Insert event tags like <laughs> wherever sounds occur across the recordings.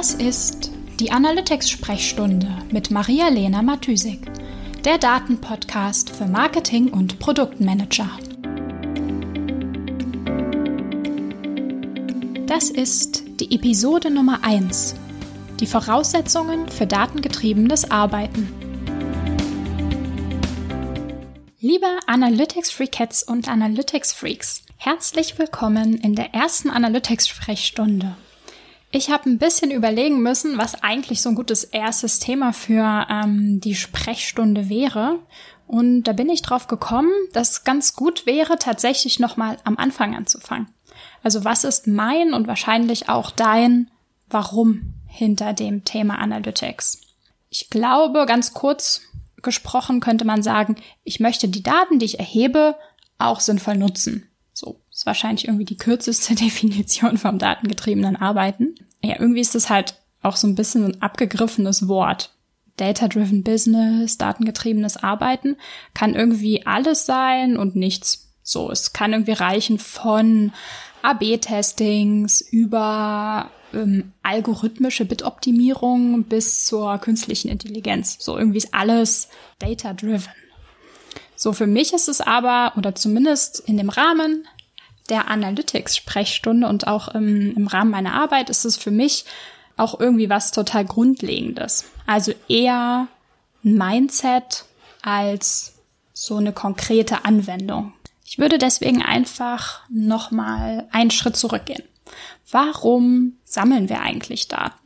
Das ist die Analytics-Sprechstunde mit Maria-Lena Matysik, der Datenpodcast für Marketing- und Produktmanager. Das ist die Episode Nummer 1, die Voraussetzungen für datengetriebenes Arbeiten. Liebe Analytics-Freakets und Analytics-Freaks, herzlich willkommen in der ersten Analytics-Sprechstunde. Ich habe ein bisschen überlegen müssen, was eigentlich so ein gutes erstes Thema für ähm, die Sprechstunde wäre. Und da bin ich drauf gekommen, dass ganz gut wäre, tatsächlich nochmal am Anfang anzufangen. Also was ist mein und wahrscheinlich auch dein Warum hinter dem Thema Analytics? Ich glaube, ganz kurz gesprochen könnte man sagen, ich möchte die Daten, die ich erhebe, auch sinnvoll nutzen. Ist wahrscheinlich irgendwie die kürzeste <laughs> Definition vom datengetriebenen Arbeiten. Ja, irgendwie ist das halt auch so ein bisschen ein abgegriffenes Wort. Data-driven Business, datengetriebenes Arbeiten kann irgendwie alles sein und nichts. So, es kann irgendwie reichen von AB-Testings über ähm, algorithmische Bitoptimierung bis zur künstlichen Intelligenz. So irgendwie ist alles data-driven. So, für mich ist es aber, oder zumindest in dem Rahmen der Analytics-Sprechstunde und auch im, im Rahmen meiner Arbeit ist es für mich auch irgendwie was total Grundlegendes. Also eher ein Mindset als so eine konkrete Anwendung. Ich würde deswegen einfach nochmal einen Schritt zurückgehen. Warum sammeln wir eigentlich Daten?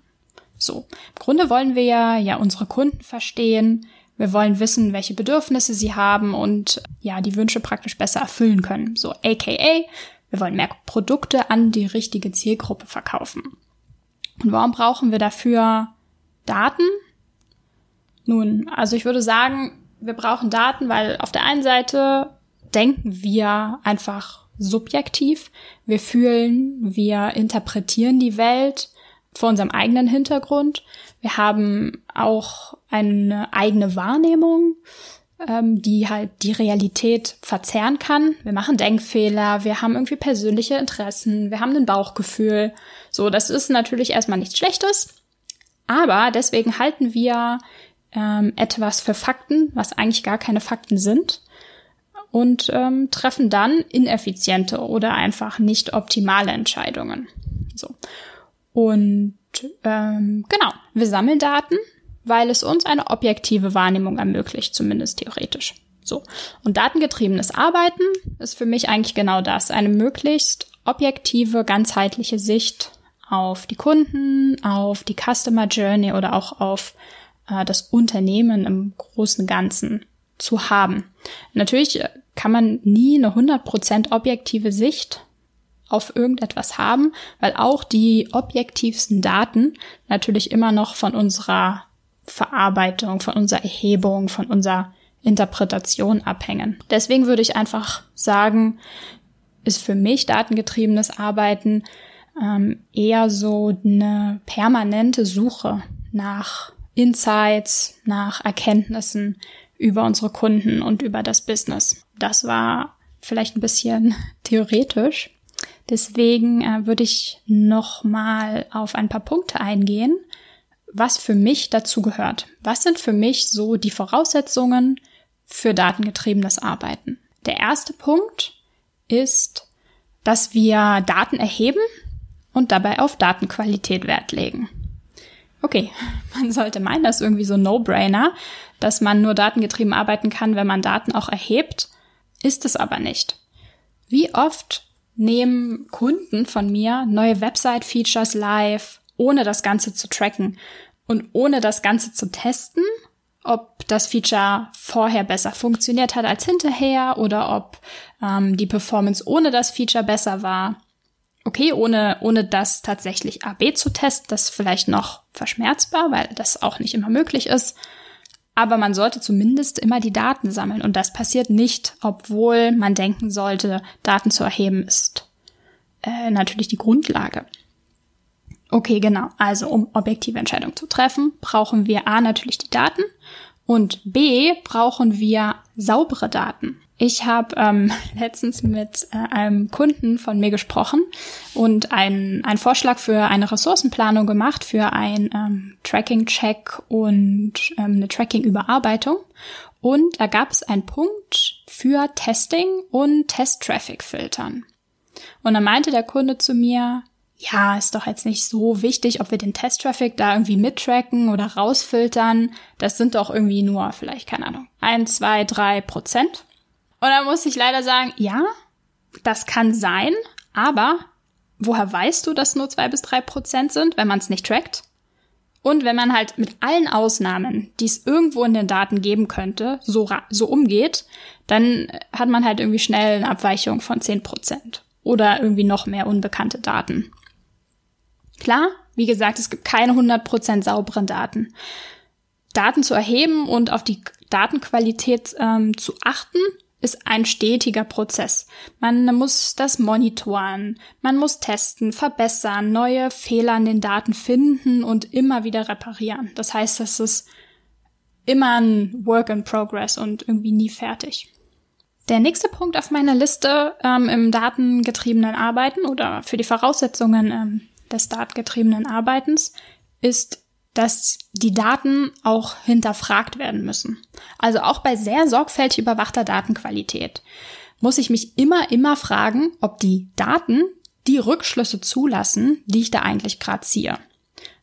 So, im Grunde wollen wir ja, ja unsere Kunden verstehen, wir wollen wissen, welche Bedürfnisse sie haben und ja, die Wünsche praktisch besser erfüllen können. So, aka, wir wollen mehr Produkte an die richtige Zielgruppe verkaufen. Und warum brauchen wir dafür Daten? Nun, also ich würde sagen, wir brauchen Daten, weil auf der einen Seite denken wir einfach subjektiv, wir fühlen, wir interpretieren die Welt vor unserem eigenen Hintergrund. Wir haben auch eine eigene Wahrnehmung, ähm, die halt die Realität verzerren kann. Wir machen Denkfehler, wir haben irgendwie persönliche Interessen, wir haben ein Bauchgefühl. So, das ist natürlich erstmal nichts Schlechtes, aber deswegen halten wir ähm, etwas für Fakten, was eigentlich gar keine Fakten sind und ähm, treffen dann ineffiziente oder einfach nicht optimale Entscheidungen. So. Und ähm, genau, wir sammeln Daten, weil es uns eine objektive Wahrnehmung ermöglicht, zumindest theoretisch. So. Und datengetriebenes Arbeiten ist für mich eigentlich genau das. Eine möglichst objektive, ganzheitliche Sicht auf die Kunden, auf die Customer Journey oder auch auf äh, das Unternehmen im großen Ganzen zu haben. Natürlich kann man nie eine 100% objektive Sicht auf irgendetwas haben, weil auch die objektivsten Daten natürlich immer noch von unserer Verarbeitung, von unserer Erhebung, von unserer Interpretation abhängen. Deswegen würde ich einfach sagen, ist für mich datengetriebenes Arbeiten ähm, eher so eine permanente Suche nach Insights, nach Erkenntnissen über unsere Kunden und über das Business. Das war vielleicht ein bisschen <laughs> theoretisch, Deswegen äh, würde ich noch mal auf ein paar Punkte eingehen, was für mich dazu gehört. Was sind für mich so die Voraussetzungen für datengetriebenes Arbeiten? Der erste Punkt ist, dass wir Daten erheben und dabei auf Datenqualität Wert legen. Okay, <laughs> man sollte meinen, das ist irgendwie so No-Brainer, dass man nur datengetrieben arbeiten kann, wenn man Daten auch erhebt. Ist es aber nicht. Wie oft nehmen Kunden von mir neue Website-Features live, ohne das Ganze zu tracken und ohne das Ganze zu testen, ob das Feature vorher besser funktioniert hat als hinterher oder ob ähm, die Performance ohne das Feature besser war. Okay, ohne, ohne das tatsächlich AB zu testen, das ist vielleicht noch verschmerzbar, weil das auch nicht immer möglich ist. Aber man sollte zumindest immer die Daten sammeln. Und das passiert nicht, obwohl man denken sollte, Daten zu erheben ist äh, natürlich die Grundlage. Okay, genau. Also um objektive Entscheidungen zu treffen, brauchen wir A natürlich die Daten und B brauchen wir saubere Daten. Ich habe ähm, <laughs> letztens mit äh, einem Kunden von mir gesprochen und einen, einen Vorschlag für eine Ressourcenplanung gemacht, für ein ähm, Tracking-Check und ähm, eine Tracking-Überarbeitung. Und da gab es einen Punkt für Testing und Test-Traffic-Filtern. Und dann meinte der Kunde zu mir, ja, ist doch jetzt nicht so wichtig, ob wir den Test-Traffic da irgendwie mittracken oder rausfiltern. Das sind doch irgendwie nur vielleicht, keine Ahnung, ein, zwei, drei Prozent. Und da muss ich leider sagen, ja, das kann sein, aber woher weißt du, dass nur zwei bis drei Prozent sind, wenn man es nicht trackt? Und wenn man halt mit allen Ausnahmen, die es irgendwo in den Daten geben könnte, so, so umgeht, dann hat man halt irgendwie schnell eine Abweichung von zehn Prozent oder irgendwie noch mehr unbekannte Daten. Klar, wie gesagt, es gibt keine 100% sauberen Daten. Daten zu erheben und auf die Datenqualität ähm, zu achten, ist ein stetiger Prozess. Man muss das monitoren, man muss testen, verbessern, neue Fehler an den Daten finden und immer wieder reparieren. Das heißt, das ist immer ein Work in Progress und irgendwie nie fertig. Der nächste Punkt auf meiner Liste ähm, im datengetriebenen Arbeiten oder für die Voraussetzungen ähm, des datengetriebenen Arbeitens ist dass die Daten auch hinterfragt werden müssen. Also auch bei sehr sorgfältig überwachter Datenqualität muss ich mich immer, immer fragen, ob die Daten die Rückschlüsse zulassen, die ich da eigentlich gerade ziehe.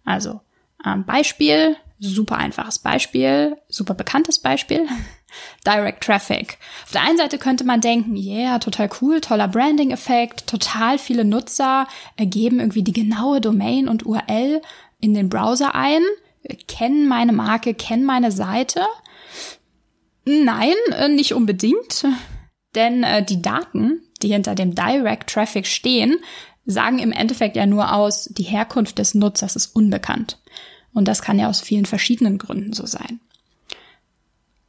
Also ähm, Beispiel, super einfaches Beispiel, super bekanntes Beispiel. Direct Traffic. Auf der einen Seite könnte man denken, yeah, total cool, toller Branding-Effekt, total viele Nutzer ergeben irgendwie die genaue Domain und URL in den Browser ein, kennen meine Marke, kennen meine Seite. Nein, äh, nicht unbedingt, denn äh, die Daten, die hinter dem Direct Traffic stehen, sagen im Endeffekt ja nur aus, die Herkunft des Nutzers ist unbekannt. Und das kann ja aus vielen verschiedenen Gründen so sein.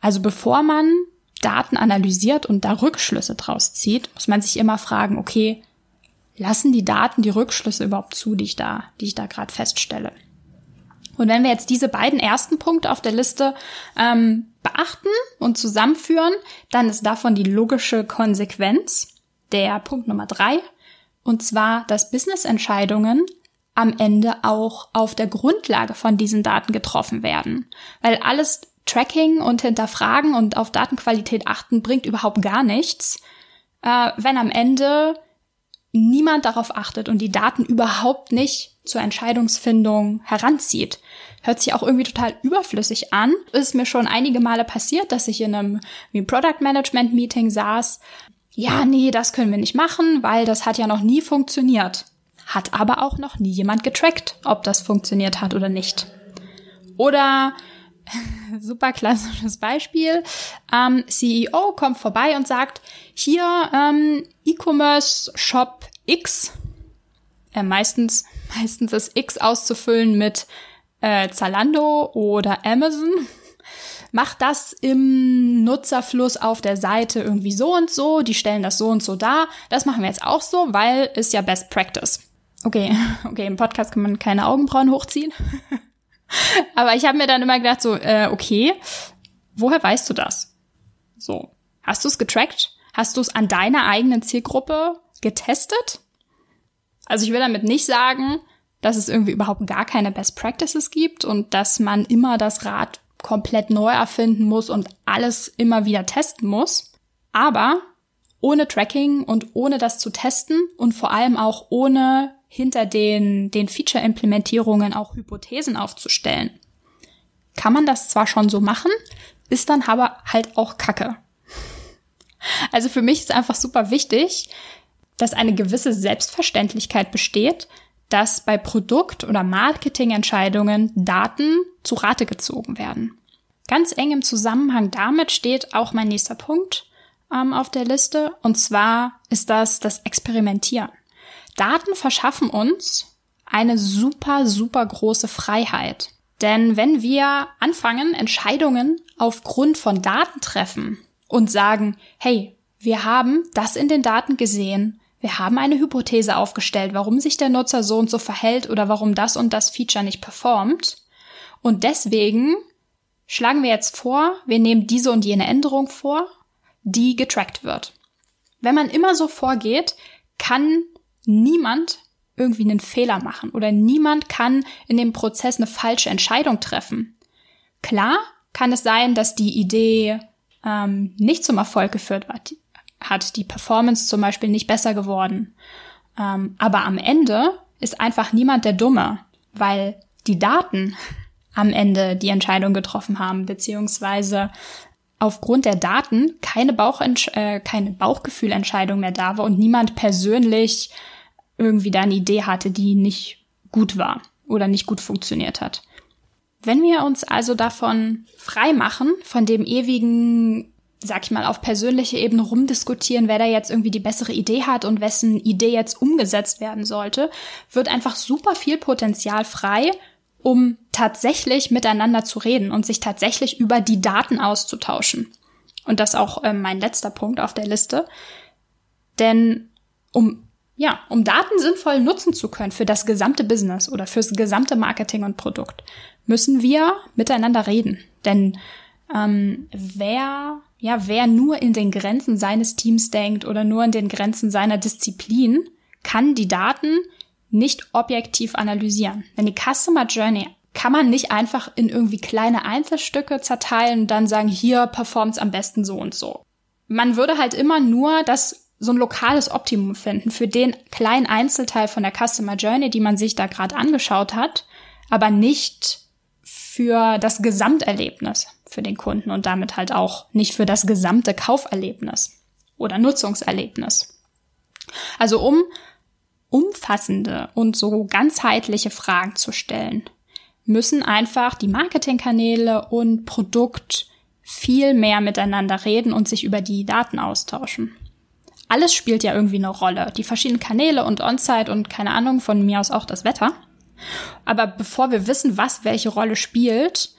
Also bevor man Daten analysiert und da Rückschlüsse draus zieht, muss man sich immer fragen, okay, lassen die Daten die Rückschlüsse überhaupt zu, die ich da, die ich da gerade feststelle. Und wenn wir jetzt diese beiden ersten Punkte auf der Liste ähm, beachten und zusammenführen, dann ist davon die logische Konsequenz der Punkt Nummer drei, und zwar, dass Business-Entscheidungen am Ende auch auf der Grundlage von diesen Daten getroffen werden. Weil alles Tracking und Hinterfragen und auf Datenqualität achten bringt überhaupt gar nichts, äh, wenn am Ende niemand darauf achtet und die Daten überhaupt nicht zur Entscheidungsfindung heranzieht. Hört sich auch irgendwie total überflüssig an. Ist mir schon einige Male passiert, dass ich in einem Product Management Meeting saß. Ja, nee, das können wir nicht machen, weil das hat ja noch nie funktioniert. Hat aber auch noch nie jemand getrackt, ob das funktioniert hat oder nicht. Oder super klassisches Beispiel. Ähm, CEO kommt vorbei und sagt, hier ähm, E-Commerce Shop X. Äh, meistens, meistens ist X auszufüllen mit äh, Zalando oder Amazon. Macht das im Nutzerfluss auf der Seite irgendwie so und so. Die stellen das so und so dar. Das machen wir jetzt auch so, weil ist ja Best Practice. Okay, <laughs> okay, im Podcast kann man keine Augenbrauen hochziehen. <laughs> <laughs> Aber ich habe mir dann immer gedacht, so, äh, okay, woher weißt du das? So, hast du es getrackt? Hast du es an deiner eigenen Zielgruppe getestet? Also ich will damit nicht sagen, dass es irgendwie überhaupt gar keine Best Practices gibt und dass man immer das Rad komplett neu erfinden muss und alles immer wieder testen muss. Aber ohne Tracking und ohne das zu testen und vor allem auch ohne hinter den, den Feature-Implementierungen auch Hypothesen aufzustellen. Kann man das zwar schon so machen, ist dann aber halt auch Kacke. Also für mich ist einfach super wichtig, dass eine gewisse Selbstverständlichkeit besteht, dass bei Produkt- oder Marketingentscheidungen Daten zu Rate gezogen werden. Ganz eng im Zusammenhang damit steht auch mein nächster Punkt ähm, auf der Liste, und zwar ist das das Experimentieren. Daten verschaffen uns eine super, super große Freiheit. Denn wenn wir anfangen, Entscheidungen aufgrund von Daten treffen und sagen, hey, wir haben das in den Daten gesehen, wir haben eine Hypothese aufgestellt, warum sich der Nutzer so und so verhält oder warum das und das Feature nicht performt. Und deswegen schlagen wir jetzt vor, wir nehmen diese und jene Änderung vor, die getrackt wird. Wenn man immer so vorgeht, kann niemand irgendwie einen Fehler machen oder niemand kann in dem Prozess eine falsche Entscheidung treffen. Klar kann es sein, dass die Idee ähm, nicht zum Erfolg geführt hat, die Performance zum Beispiel nicht besser geworden. Ähm, aber am Ende ist einfach niemand der Dumme, weil die Daten <laughs> am Ende die Entscheidung getroffen haben, beziehungsweise aufgrund der Daten keine, äh, keine Bauchgefühlentscheidung mehr da war und niemand persönlich irgendwie da eine Idee hatte, die nicht gut war oder nicht gut funktioniert hat. Wenn wir uns also davon frei machen, von dem ewigen, sag ich mal, auf persönliche Ebene rumdiskutieren, wer da jetzt irgendwie die bessere Idee hat und wessen Idee jetzt umgesetzt werden sollte, wird einfach super viel Potenzial frei, um tatsächlich miteinander zu reden und sich tatsächlich über die Daten auszutauschen. Und das auch äh, mein letzter Punkt auf der Liste. Denn um ja, um Daten sinnvoll nutzen zu können für das gesamte Business oder fürs gesamte Marketing und Produkt, müssen wir miteinander reden. Denn ähm, wer, ja, wer nur in den Grenzen seines Teams denkt oder nur in den Grenzen seiner Disziplin, kann die Daten nicht objektiv analysieren. Denn die Customer Journey kann man nicht einfach in irgendwie kleine Einzelstücke zerteilen und dann sagen, hier performt es am besten so und so. Man würde halt immer nur das so ein lokales Optimum finden für den kleinen Einzelteil von der Customer Journey, die man sich da gerade angeschaut hat, aber nicht für das Gesamterlebnis für den Kunden und damit halt auch nicht für das gesamte Kauferlebnis oder Nutzungserlebnis. Also um umfassende und so ganzheitliche Fragen zu stellen, müssen einfach die Marketingkanäle und Produkt viel mehr miteinander reden und sich über die Daten austauschen. Alles spielt ja irgendwie eine Rolle. Die verschiedenen Kanäle und On-Site und keine Ahnung, von mir aus auch das Wetter. Aber bevor wir wissen, was welche Rolle spielt,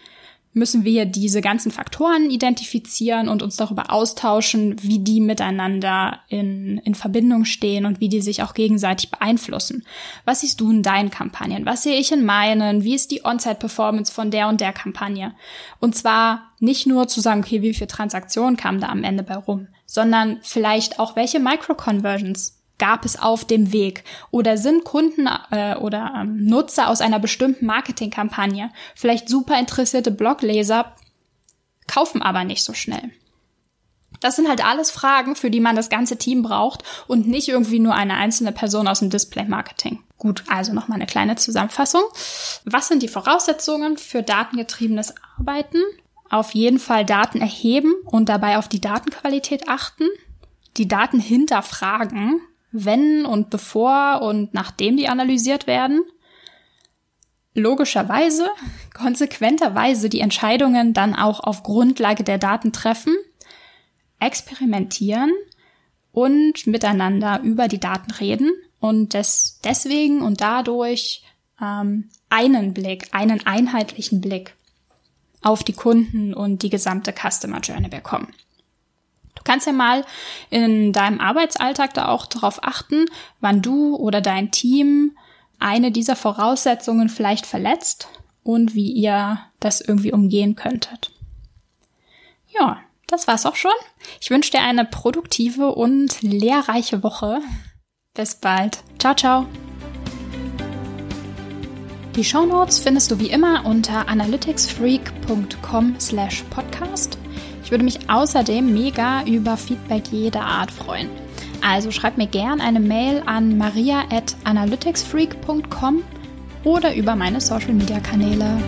müssen wir diese ganzen Faktoren identifizieren und uns darüber austauschen, wie die miteinander in, in Verbindung stehen und wie die sich auch gegenseitig beeinflussen. Was siehst du in deinen Kampagnen? Was sehe ich in meinen? Wie ist die On-Site-Performance von der und der Kampagne? Und zwar nicht nur zu sagen, okay, wie viele Transaktionen kamen da am Ende bei rum, sondern vielleicht auch welche Micro-Conversions gab es auf dem Weg? Oder sind Kunden äh, oder ähm, Nutzer aus einer bestimmten Marketingkampagne vielleicht super interessierte Blogleser, kaufen aber nicht so schnell? Das sind halt alles Fragen, für die man das ganze Team braucht und nicht irgendwie nur eine einzelne Person aus dem Display-Marketing. Gut, also nochmal eine kleine Zusammenfassung. Was sind die Voraussetzungen für datengetriebenes Arbeiten? Auf jeden Fall Daten erheben und dabei auf die Datenqualität achten, die Daten hinterfragen, wenn und bevor und nachdem die analysiert werden. Logischerweise, <laughs> konsequenterweise die Entscheidungen dann auch auf Grundlage der Daten treffen, experimentieren und miteinander über die Daten reden und des, deswegen und dadurch ähm, einen Blick, einen einheitlichen Blick auf die Kunden und die gesamte Customer Journey bekommen. Du kannst ja mal in deinem Arbeitsalltag da auch darauf achten, wann du oder dein Team eine dieser Voraussetzungen vielleicht verletzt und wie ihr das irgendwie umgehen könntet. Ja, das war's auch schon. Ich wünsche dir eine produktive und lehrreiche Woche. Bis bald. Ciao, ciao. Die Shownotes findest du wie immer unter analyticsfreak.com slash podcast würde mich außerdem mega über Feedback jeder Art freuen. Also schreib mir gern eine Mail an maria at analyticsfreak.com oder über meine Social Media Kanäle.